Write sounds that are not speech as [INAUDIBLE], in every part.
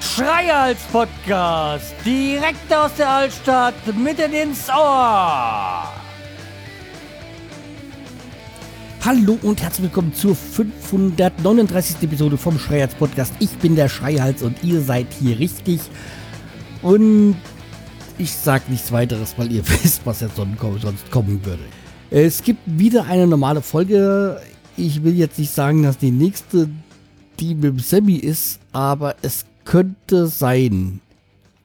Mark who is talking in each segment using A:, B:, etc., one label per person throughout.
A: Schreihals Podcast, direkt aus der Altstadt, mitten ins Ohr. Hallo und herzlich willkommen zur 539. Episode vom Schreihals Podcast. Ich bin der Schreihals und ihr seid hier richtig. Und ich sag nichts weiteres, weil ihr [LAUGHS] wisst, was jetzt sonst kommen würde. Es gibt wieder eine normale Folge. Ich will jetzt nicht sagen, dass die nächste die mit dem Sammy ist, aber es könnte sein.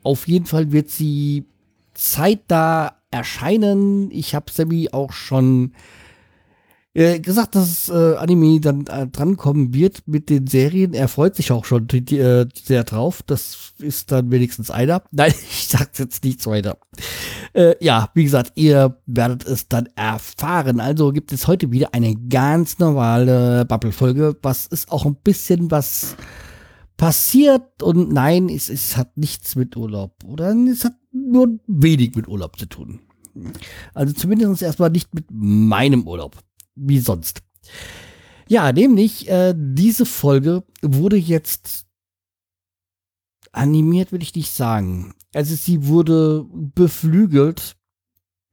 A: Auf jeden Fall wird sie zeitnah erscheinen. Ich habe Sammy auch schon äh, gesagt, dass äh, Anime dann äh, drankommen wird mit den Serien. Er freut sich auch schon äh, sehr drauf. Das ist dann wenigstens einer. [LAUGHS] Nein, ich sag's jetzt nichts weiter. Äh, ja, wie gesagt, ihr werdet es dann erfahren. Also gibt es heute wieder eine ganz normale Bubble-Folge. Was ist auch ein bisschen was passiert und nein, es, es hat nichts mit Urlaub oder es hat nur wenig mit Urlaub zu tun. Also zumindest erstmal nicht mit meinem Urlaub wie sonst. Ja, nämlich äh, diese Folge wurde jetzt animiert, will ich nicht sagen. Also sie wurde beflügelt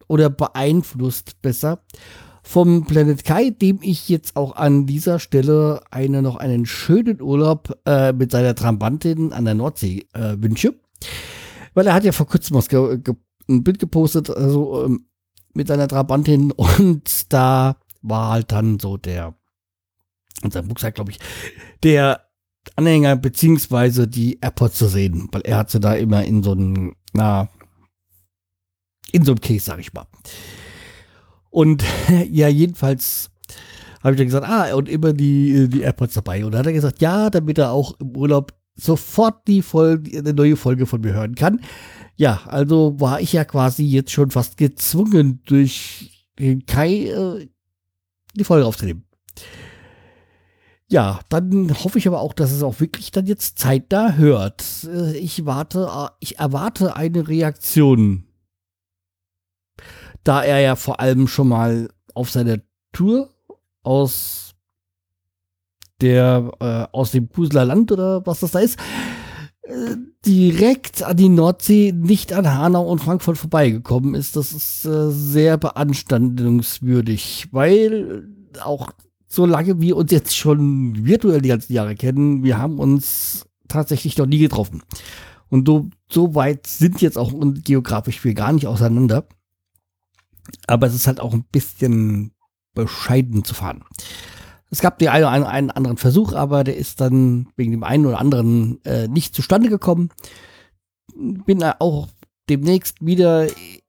A: oder beeinflusst besser vom Planet Kai, dem ich jetzt auch an dieser Stelle eine noch einen schönen Urlaub äh, mit seiner Trambantin an der Nordsee äh, wünsche. Weil er hat ja vor kurzem was ein Bild gepostet, also ähm, mit seiner Trabantin und da war halt dann so der, seinem Rucksack, glaube ich, der Anhänger beziehungsweise die AirPods zu sehen, weil er hat sie da immer in so einem, na, in so einem Case, sag ich mal. Und [LAUGHS] ja, jedenfalls habe ich dann gesagt, ah, und immer die, die AirPods dabei. Und dann hat er gesagt, ja, damit er auch im Urlaub sofort die Folge, eine neue Folge von mir hören kann. Ja, also war ich ja quasi jetzt schon fast gezwungen durch den Kai äh, die Folge aufzunehmen. Ja, dann hoffe ich aber auch, dass es auch wirklich dann jetzt Zeit da hört. Äh, ich warte, äh, ich erwarte eine Reaktion. Da er ja vor allem schon mal auf seiner Tour aus der, äh, aus dem Puseler Land oder was das da ist, äh, direkt an die Nordsee, nicht an Hanau und Frankfurt vorbeigekommen ist. Das ist äh, sehr beanstandungswürdig, weil auch so lange wir uns jetzt schon virtuell die ganzen Jahre kennen, wir haben uns tatsächlich noch nie getroffen. Und so, so weit sind jetzt auch geografisch wir gar nicht auseinander. Aber es ist halt auch ein bisschen bescheiden zu fahren. Es gab den einen einen anderen Versuch, aber der ist dann wegen dem einen oder anderen äh, nicht zustande gekommen. Bin auch demnächst wieder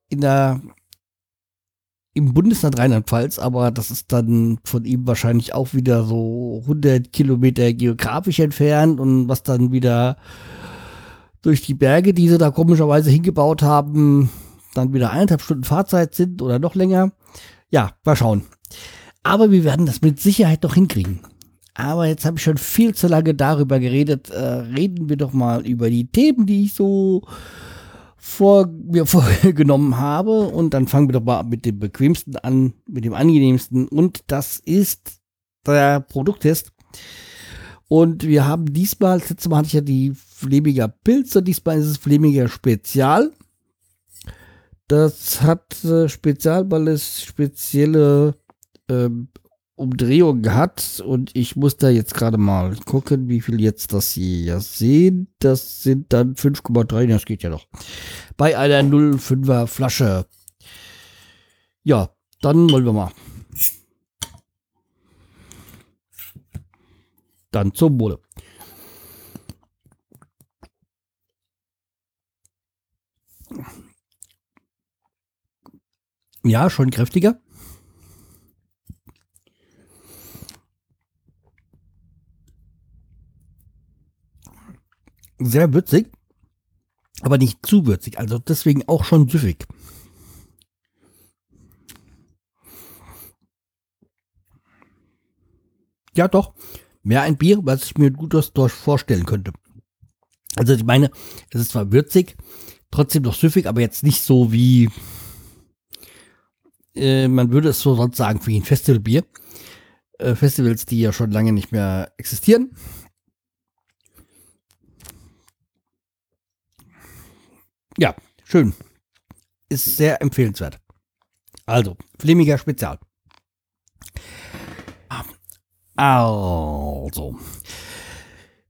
A: in der im Bundesland Rheinland-Pfalz, aber das ist dann von ihm wahrscheinlich auch wieder so 100 Kilometer geografisch entfernt und was dann wieder durch die Berge, die sie da komischerweise hingebaut haben, dann wieder eineinhalb Stunden Fahrzeit sind oder noch länger. Ja, mal schauen. Aber wir werden das mit Sicherheit noch hinkriegen. Aber jetzt habe ich schon viel zu lange darüber geredet. Äh, reden wir doch mal über die Themen, die ich so vor mir [LAUGHS] vorgenommen habe. Und dann fangen wir doch mal mit dem bequemsten an, mit dem angenehmsten. Und das ist der Produkttest. Und wir haben diesmal, das letzte Mal hatte ich ja die Flemiger Pilz und diesmal ist es Flemiger Spezial. Das hat äh, Spezial, weil es spezielle ähm, Umdrehungen hat und ich muss da jetzt gerade mal gucken, wie viel jetzt das hier sehen. Das sind dann 5,3, das geht ja noch. Bei einer 0,5er Flasche. Ja, dann wollen wir mal. Dann zum Wohle. Ja, schon kräftiger. Sehr würzig, aber nicht zu würzig, also deswegen auch schon süffig. Ja, doch. Mehr ein Bier, was ich mir gut vorstellen könnte. Also ich meine, es ist zwar würzig, trotzdem noch süffig, aber jetzt nicht so wie Äh, man würde es so sonst sagen wie ein Festivalbier. Äh, Festivals, die ja schon lange nicht mehr existieren. Ja, schön. Ist sehr empfehlenswert. Also, Flemmiger Spezial. Also.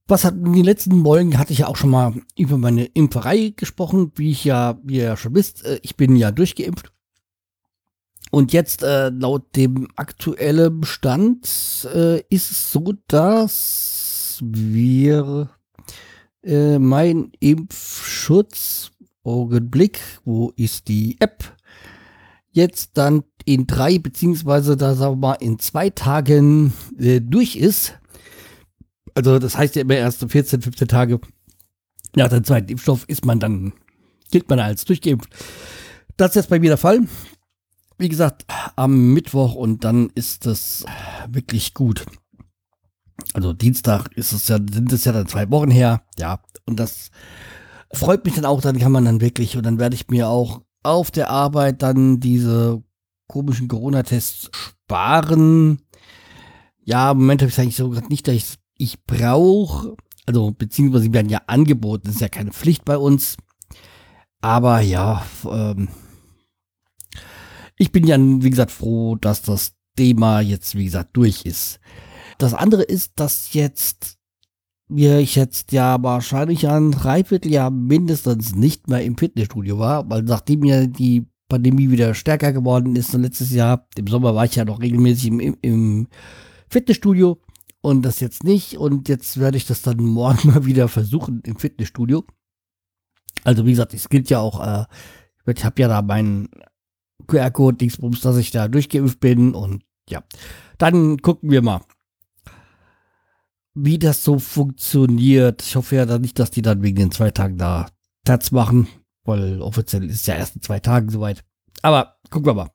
A: Was hat in den letzten Folgen hatte ich ja auch schon mal über meine Impferei gesprochen, wie ich ja, wie ihr ja schon wisst, äh, ich bin ja durchgeimpft. Und jetzt äh, laut dem aktuellen Stand äh, ist es so, dass wir äh, mein Impfschutz Augenblick, wo ist die App? Jetzt dann in drei beziehungsweise da sagen wir mal in zwei Tagen äh, durch ist. Also das heißt ja immer erst 14, 15 Tage nach dem zweiten Impfstoff ist man dann, gilt man als durchgeimpft. Das ist jetzt bei mir der Fall. Wie gesagt, am Mittwoch und dann ist das wirklich gut. Also Dienstag ist es ja, sind es ja dann zwei Wochen her. Ja, und das freut mich dann auch, dann kann man dann wirklich, und dann werde ich mir auch auf der Arbeit dann diese komischen Corona-Tests sparen. Ja, im Moment habe ich es eigentlich so gesagt, nicht, dass ich ich brauche, also beziehungsweise sie werden ja angeboten, das ist ja keine Pflicht bei uns. Aber ja, ähm, ich bin ja, wie gesagt, froh, dass das Thema jetzt, wie gesagt, durch ist. Das andere ist, dass jetzt ich jetzt ja wahrscheinlich ein Dreivierteljahr mindestens nicht mehr im Fitnessstudio war, weil nachdem ja die Pandemie wieder stärker geworden ist und letztes Jahr, im Sommer war ich ja noch regelmäßig im, im Fitnessstudio und das jetzt nicht. Und jetzt werde ich das dann [LAUGHS] morgen mal wieder versuchen im Fitnessstudio. Also wie gesagt, es gilt ja auch, äh, ich habe ja da meinen QR-Code, Dingsbums, dass ich da durchgeimpft bin und ja, dann gucken wir mal, wie das so funktioniert. Ich hoffe ja dann nicht, dass die dann wegen den zwei Tagen da Tats machen, weil offiziell ist ja erst in zwei Tagen soweit. Aber gucken wir mal.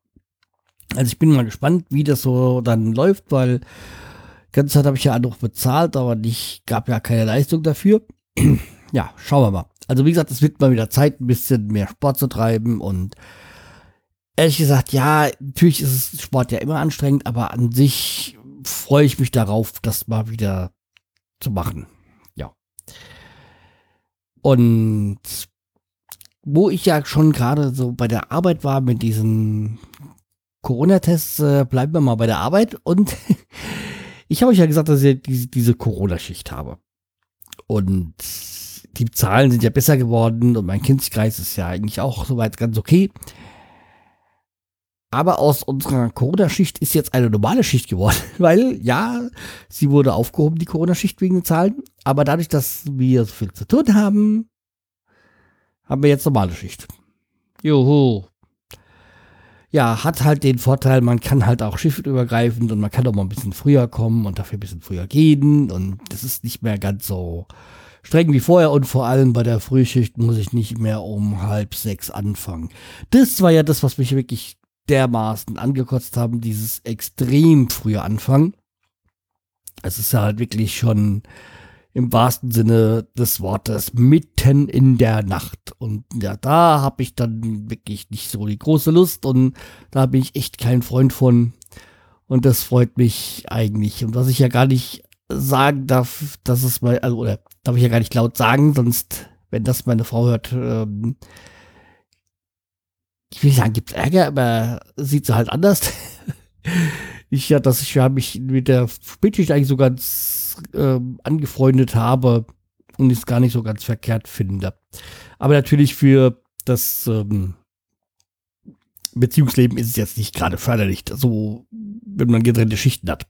A: Also ich bin mal gespannt, wie das so dann läuft, weil ganze Zeit habe ich ja noch bezahlt, aber ich gab ja keine Leistung dafür. [CLEARS THROAT] ja, schauen wir mal. Also wie gesagt, es wird mal wieder Zeit, ein bisschen mehr Sport zu treiben und ehrlich gesagt, ja, natürlich ist Sport ja immer anstrengend, aber an sich freue ich mich darauf, das mal wieder zu machen. Ja. Und wo ich ja schon gerade so bei der Arbeit war mit diesen Corona-Tests, äh, bleiben wir mal bei der Arbeit und [LAUGHS] Ich habe euch ja gesagt, dass ich diese, Corona-Schicht habe. Und die Zahlen sind ja besser geworden und mein Kindskreis ist ja eigentlich auch soweit ganz okay. Aber aus unserer Corona-Schicht ist jetzt eine normale Schicht geworden, [LAUGHS] weil ja, sie wurde aufgehoben, die Corona-Schicht wegen den Zahlen. Aber dadurch, dass wir so viel zu tun haben, haben wir jetzt normale Schicht. Juhu ja, hat halt den Vorteil, man kann halt auch schiffübergreifend und man kann auch mal ein bisschen früher kommen und dafür ein bisschen früher gehen und das ist nicht mehr ganz so streng wie vorher und vor allem bei der Frühschicht muss ich nicht mehr um halb sechs anfangen. Das war ja das, was mich wirklich dermaßen angekotzt haben, dieses extrem frühe Anfangen. Es ist ja halt wirklich schon im wahrsten Sinne des Wortes mitten in der Nacht. Und ja, da habe ich dann wirklich nicht so die große Lust und da bin ich echt kein Freund von. Und das freut mich eigentlich. Und was ich ja gar nicht sagen darf, dass es mal, also, oder darf ich ja gar nicht laut sagen, sonst, wenn das meine Frau hört, ähm, ich will nicht sagen, gibt's Ärger, aber sieht sie halt anders. [LAUGHS] ich ja, dass ich ja mich mit der Spätschicht eigentlich so ganz äh, angefreundet habe und es gar nicht so ganz verkehrt finde. Aber natürlich für das ähm, Beziehungsleben ist es jetzt nicht gerade förderlich, so wenn man getrennte Schichten hat.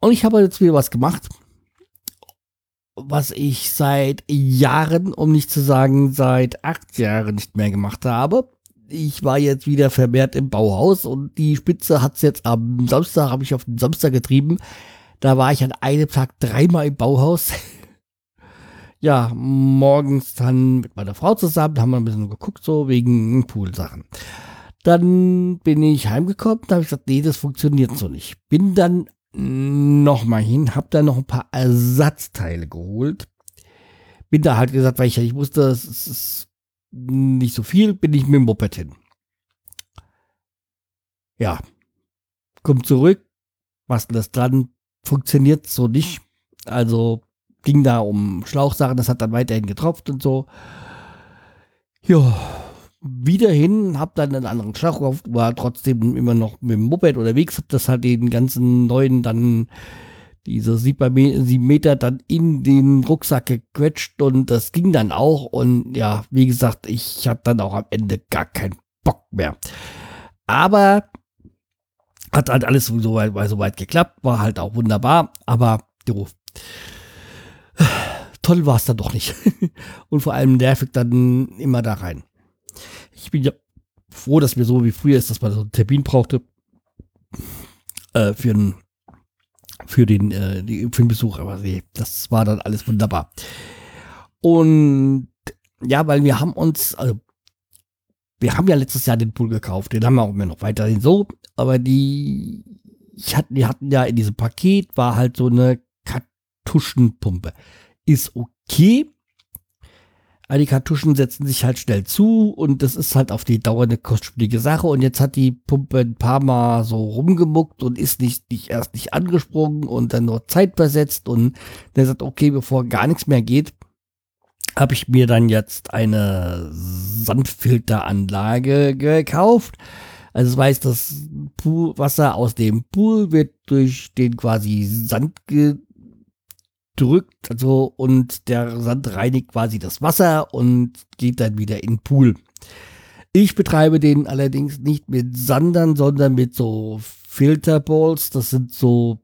A: Und ich habe jetzt wieder was gemacht, was ich seit Jahren, um nicht zu sagen seit acht Jahren nicht mehr gemacht habe ich war jetzt wieder vermehrt im Bauhaus und die Spitze hat's jetzt am Samstag, habe ich auf den Samstag getrieben. Da war ich an einem Tag dreimal im Bauhaus. [LAUGHS] ja, morgens dann mit meiner Frau zusammen, haben wir ein bisschen geguckt, so wegen Poolsachen. Dann bin ich heimgekommen, da habe ich gesagt, nee, das funktioniert so nicht. Bin dann nochmal hin, habe dann noch ein paar Ersatzteile geholt. Bin da halt gesagt, weil ich nicht wusste, es ist nicht so viel, bin ich mit dem Moped hin. ja, kommt zurück, was das dran, funktioniert so nicht. Also ging da um Schlauchsachen, das hat dann weiterhin getropft und so. Ja, wieder hin, hab dann einen anderen Schlauch gekauft, war trotzdem immer noch mit dem Moped unterwegs, hab das halt den ganzen neuen dann diese sieben Meter dann in den Rucksack gequetscht und das ging dann auch und ja, wie gesagt, ich hatte dann auch am Ende gar keinen Bock mehr. Aber hat halt alles so weit, so weit geklappt, war halt auch wunderbar, aber jo, toll war es dann doch nicht. [LAUGHS] und vor allem nervig dann immer da rein. Ich bin ja froh, dass mir so wie früher ist, dass man so einen Termin brauchte äh, für, einen, für den äh, für den Besuch. Aber nee, das war dann alles wunderbar. Und ja, weil wir haben uns, also wir haben ja letztes Jahr den Pool gekauft, den haben wir auch immer noch weiterhin so, aber die, ich hatte, die hatten ja in diesem Paket war halt so eine Kartuschenpumpe. Ist okay, aber die Kartuschen setzen sich halt schnell zu und das ist halt auf die Dauer eine kostspielige Sache. Und jetzt hat die Pumpe ein paar Mal so rumgemuckt und ist nicht, nicht erst nicht angesprungen und dann nur Zeit versetzt und der sagt, okay, bevor gar nichts mehr geht, habe ich mir dann jetzt eine Sandfilteranlage gekauft. Also das heißt, das Wasser aus dem Pool wird durch den quasi Sand drückt, also und der Sand reinigt quasi das Wasser und geht dann wieder in den Pool. Ich betreibe den allerdings nicht mit Sandern, sondern mit so Filterballs. Das sind so,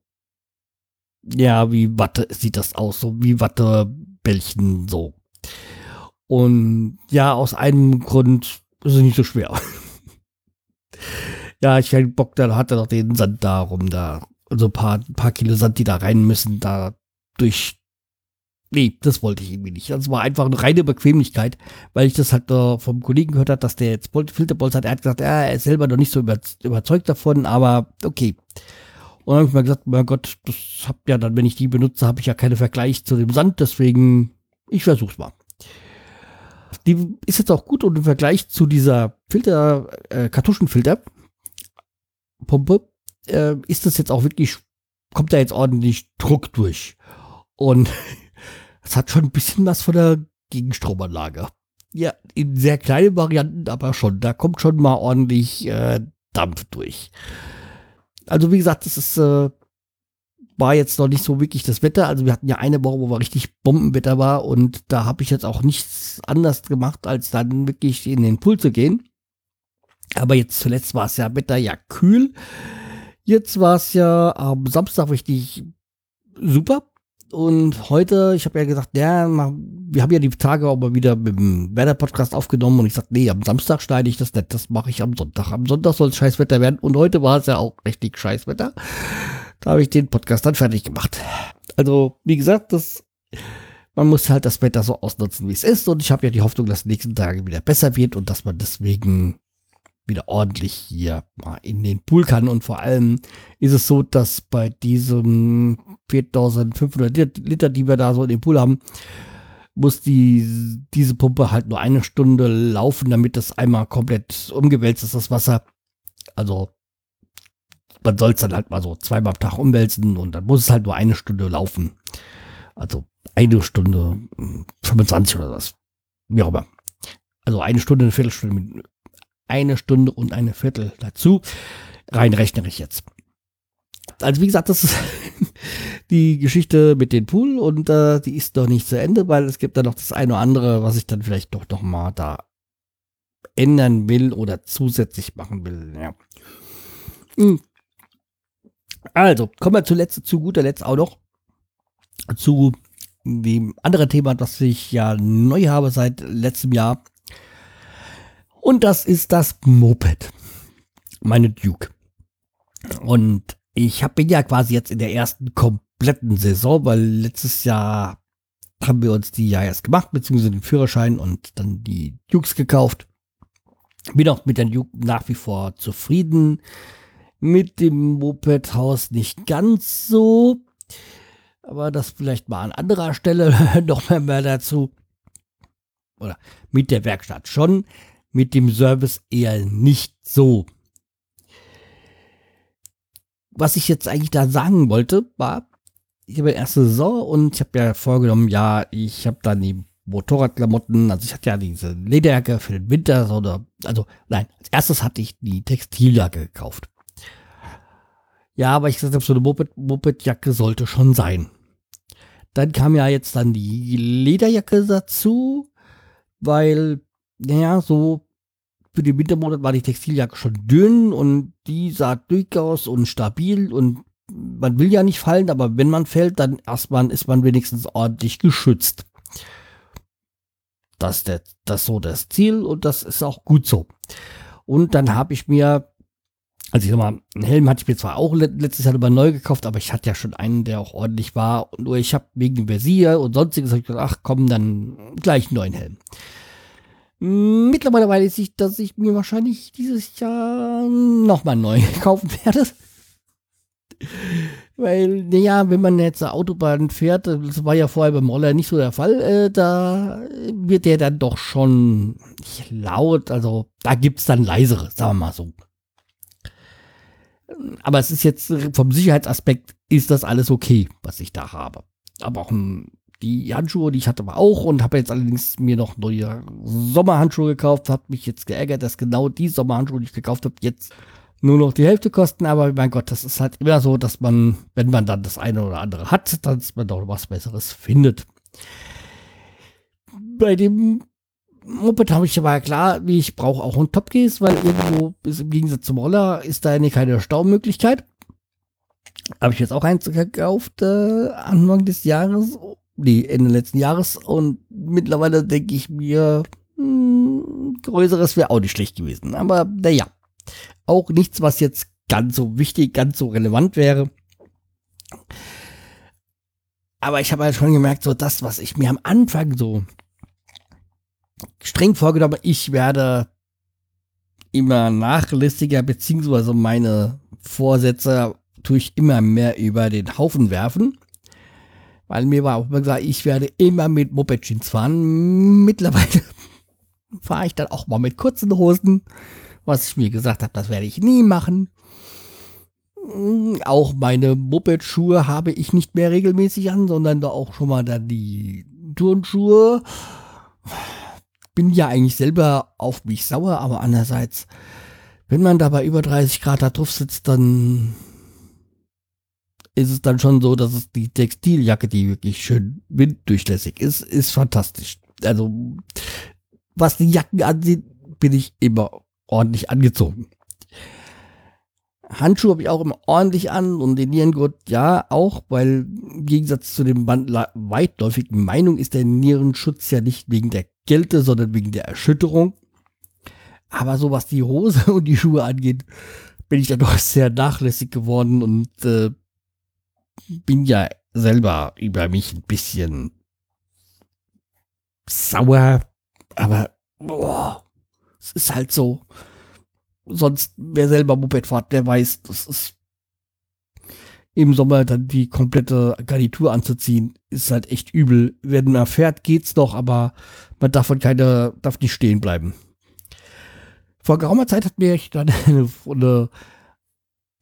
A: ja, wie Watte sieht das aus, so wie Wattebällchen so. Und ja, aus einem Grund ist es nicht so schwer. [LAUGHS] ja, ich hätte Bock, da hat er noch den Sand da rum, da, also ein paar, paar Kilo Sand, die da rein müssen, da durch. Nee, das wollte ich irgendwie nicht. Das war einfach eine reine Bequemlichkeit, weil ich das halt äh, vom Kollegen gehört habe, dass der jetzt Filterbolz hat. Er hat gesagt, er ist selber noch nicht so über, überzeugt davon, aber okay. Und dann habe ich mal gesagt, mein Gott, das hab ja dann, wenn ich die benutze, habe ich ja keinen Vergleich zu dem Sand, deswegen ich versuch's mal. Die ist jetzt auch gut und im Vergleich zu dieser Filter, äh, Kartuschenfilter Pumpe, äh, ist das jetzt auch wirklich, kommt da jetzt ordentlich Druck durch. Und [LAUGHS] es hat schon ein bisschen was von der Gegenstromanlage. Ja, in sehr kleinen Varianten, aber schon. Da kommt schon mal ordentlich äh, Dampf durch. Also wie gesagt, das ist äh, war jetzt noch nicht so wirklich das Wetter. Also wir hatten ja eine Woche, wo wir richtig Bombenwetter war und da habe ich jetzt auch nichts anders gemacht, als dann wirklich in den Pool zu gehen. Aber jetzt zuletzt war es ja Wetter ja kühl. Jetzt war es ja am Samstag richtig super. Und heute, ich habe ja gesagt, ja, wir haben ja die Tage mal wieder mit dem Wetter-Podcast aufgenommen und ich sagte, nee, am Samstag schneide ich das nicht, das mache ich am Sonntag. Am Sonntag soll es Scheißwetter werden und heute war es ja auch richtig Scheißwetter. Da habe ich den Podcast dann fertig gemacht. Also, wie gesagt, das, man muss halt das Wetter so ausnutzen, wie es ist. Und ich habe ja die Hoffnung, dass die nächsten Tage wieder besser wird und dass man deswegen wieder ordentlich hier mal in den Pool kann. Und vor allem ist es so, dass bei diesem 4500 Liter, die wir da so in den Pool haben, muss die, diese Pumpe halt nur eine Stunde laufen, damit das einmal komplett umgewälzt ist, das Wasser. Also man soll es dann halt mal so zweimal am Tag umwälzen und dann muss es halt nur eine Stunde laufen. Also eine Stunde 25 hm, oder was. Wie auch immer. Also eine Stunde, eine Viertelstunde, eine Stunde und eine Viertel dazu. Rein rechnerisch jetzt. Also wie gesagt, das ist [LAUGHS] die Geschichte mit dem Pool und äh, die ist doch nicht zu Ende, weil es gibt da noch das eine oder andere, was ich dann vielleicht doch noch mal da ändern will oder zusätzlich machen will. Ja. Hm. Also, kommen wir zuletzt, zu guter Letzt auch noch zu dem anderen Thema, das ich ja neu habe seit letztem Jahr. Und das ist das Moped. Meine Duke. Und ich hab, bin ja quasi jetzt in der ersten kompletten Saison, weil letztes Jahr haben wir uns die ja erst gemacht, beziehungsweise den Führerschein und dann die Dukes gekauft. Bin auch mit der Duke nach wie vor zufrieden mit dem Mopedhaus nicht ganz so. Aber das vielleicht mal an anderer Stelle [LAUGHS] noch mehr dazu. Oder mit der Werkstatt schon, mit dem Service eher nicht so. was ich jetzt eigentlich da sagen wollte, war, ich habe erste Saison und ich habe ja vorgenommen, ja, ich habe dann die Motorradklamotten, also ich hatte ja diese Lederjacke für den Winter, oder, also nein, als erstes hatte ich die Textiljacke gekauft. Ja, aber ich gesagt habe, so eine Moped, Mopedjacke sollte schon sein. Dann kam ja jetzt dann die Lederjacke dazu, weil, naja, so für den Wintermonat war die Textiljacke schon dünn und die sah durchaus und stabil und man will ja nicht fallen, aber wenn man fällt, dann erstmal ist man wenigstens ordentlich geschützt. Das ist das so das Ziel und das ist auch gut so. Und dann habe ich mir also ich sag mal, einen Helm hatte ich mir zwar auch letztes Jahr über neu gekauft, aber ich hatte ja schon einen, der auch ordentlich war. Nur ich habe wegen Versier und sonstiges hab ich gedacht, ach komm, dann gleich einen neuen Helm. Mittlerweile weiß ich, dass ich mir wahrscheinlich dieses Jahr nochmal neuen [LAUGHS] kaufen werde. Weil, naja, wenn man jetzt eine Autobahn fährt, das war ja vorher beim Roller nicht so der Fall, äh, da wird der dann doch schon laut, also da gibt's dann leisere, sagen wir mal so. Aber es ist jetzt vom Sicherheitsaspekt ist das alles okay, was ich da habe. Aber auch hm, die Handschuhe, die ich hatte, war auch und habe jetzt allerdings mir noch neue Sommerhandschuhe gekauft. Habe mich jetzt geärgert, dass genau die Sommerhandschuhe, die ich gekauft habe, jetzt nur noch die Hälfte kosten. Aber mein Gott, das ist halt immer so, dass man, wenn man dann das eine oder andere hat, dass man doch was Besseres findet. Bei dem Moped habe ich aber klar, wie ich brauche auch ein Topcase, weil irgendwo ist im Gegensatz zum Roller ist da eine keine Staumöglichkeit. Habe ich jetzt auch eins gekauft äh, Anfang des Jahres, nee, Ende letzten Jahres und mittlerweile denke ich mir, mh, hm, größeres wäre auch nicht schlecht gewesen. Aber naja, auch nichts, was jetzt ganz so wichtig, ganz so relevant wäre. Aber ich habe halt schon gemerkt, so das, was ich mir am Anfang so streng vorgenommen, ich werde immer nachlässiger, beziehungsweise meine Vorsätze tue ich immer mehr über den Haufen werfen. Weil mir war auch immer gesagt, ich werde immer mit Moped-Jeans fahren. Mittlerweile [LAUGHS] fahre ich dann auch mal mit kurzen Hosen. Was ich mir gesagt habe, das werde ich nie machen. Auch meine Moped-Schuhe habe ich nicht mehr regelmäßig an, sondern da auch schon mal dann die Turnschuhe bin ja eigentlich selber auf mich sauer, aber andererseits, wenn man da bei über 30 Grad da drauf sitzt, dann ist es dann schon so, dass es die Textiljacke, die wirklich schön winddurchlässig ist, ist fantastisch. Also, was die Jacken ansieht, bin ich immer ordentlich angezogen. Handschuhe habe ich auch immer ordentlich an und den Nierengurt ja auch, weil im Gegensatz zu dem weitläufigen Meinung ist der Nierenschutz ja nicht wegen der Kälte, sondern wegen der Erschütterung. Aber so was die Hose [LAUGHS] und die Schuhe angeht, bin ich dann doch sehr nachlässig geworden und äh, bin ja selber über mich ein bisschen sauer. Aber boah, es ist halt so. Sonst, wer selber Moped fährt, der weiß, das ist im Sommer dann die komplette Garnitur anzuziehen, ist halt echt übel. Wenn man fährt, geht's noch, aber man darf von keine, darf nicht stehen bleiben. Vor geraumer Zeit hat mir dann [LAUGHS] eine, eine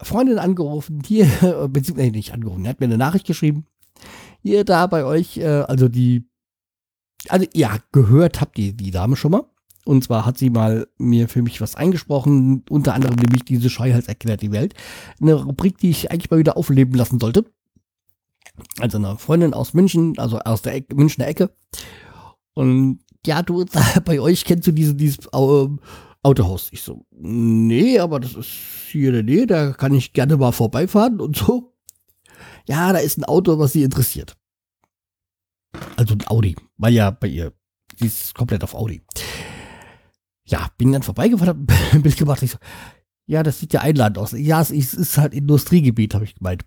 A: Freundin angerufen, hier, [LAUGHS] beziehungsweise nicht angerufen, er hat mir eine Nachricht geschrieben. Hier da bei euch, äh, also die, also ja, gehört habt ihr die Dame schon mal. Und zwar hat sie mal mir für mich was eingesprochen, unter anderem nämlich diese Scheuhals erklärt die Welt. Eine Rubrik, die ich eigentlich mal wieder aufleben lassen sollte. Also eine Freundin aus München, also aus der Ecke, Münchner Ecke. Und ja, du, [LAUGHS] bei euch kennst du diese, dieses äh, Autohaus. Ich so, nee, aber das ist hier in der Nähe, da kann ich gerne mal vorbeifahren und so. Ja, da ist ein Auto, was sie interessiert. Also ein Audi, weil ja bei ihr, sie ist komplett auf Audi ja, bin dann vorbeigefahren, hab [LAUGHS] ein Bild gemacht. Ich so, ja, das sieht ja einladend aus. Ja, es ist halt Industriegebiet, habe ich gemeint.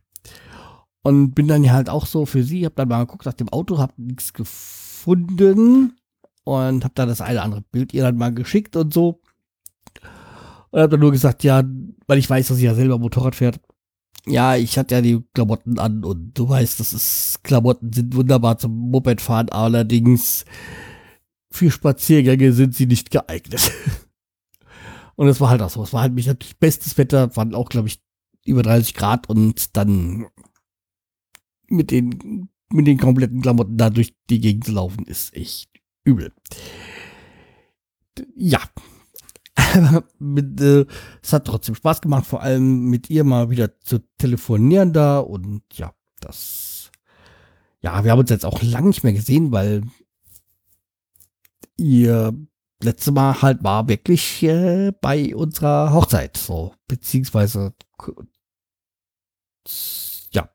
A: Und bin dann ja halt auch so für sie, hab dann mal geguckt nach dem Auto, hab nichts gefunden und hab dann das eine oder andere Bild ihr dann mal geschickt und so. Und hab dann nur gesagt, ja, weil ich weiß, dass sie ja selber Motorrad fährt. Ja, ich hatte ja die Klamotten an und du weißt, das ist, Klamotten sind wunderbar zum Mopedfahren, allerdings für Spaziergänge sind sie nicht geeignet. [LAUGHS] Und es war halt auch so. Es war halt mich natürlich bestes Wetter, waren auch, glaube ich, über 30 Grad und dann mit den, mit den kompletten Klamotten da durch die Gegend zu laufen, ist echt übel. Ja. [LAUGHS] mit, äh, es hat trotzdem Spaß gemacht, vor allem mit ihr mal wieder zu telefonieren da und ja, das. Ja, wir haben uns jetzt auch lange nicht mehr gesehen, weil ihr letzte Mal halt war wirklich äh, bei unserer Hochzeit, so, beziehungsweise ja,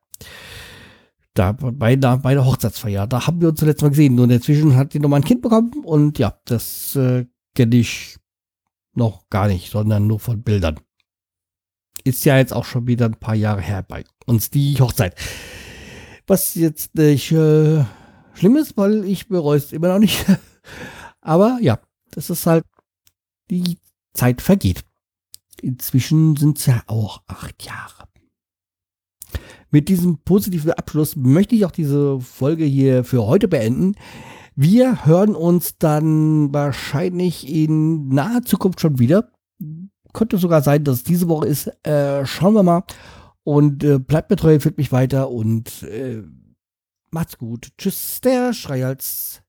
A: da bei der, bei der Hochzeitsfeier, da haben wir uns zuletzt Mal gesehen. Und inzwischen hat sie nochmal ein Kind bekommen und ja, das äh, kenne ich noch gar nicht, sondern nur von Bildern. Ist ja jetzt auch schon wieder ein paar Jahre her bei uns die Hochzeit. Was jetzt nicht äh, schlimm ist, weil ich bereue es immer noch nicht. [LAUGHS] Aber ja, das ist halt, die Zeit vergeht. Inzwischen sind es ja auch acht Jahre. Mit diesem positiven Abschluss möchte ich auch diese Folge hier für heute beenden. Wir hören uns dann wahrscheinlich in naher Zukunft schon wieder. Könnte sogar sein, dass es diese Woche ist. Äh, schauen wir mal. Und äh, bleibt mir treu, führt mich weiter und äh, macht's gut. Tschüss, der Schreihals.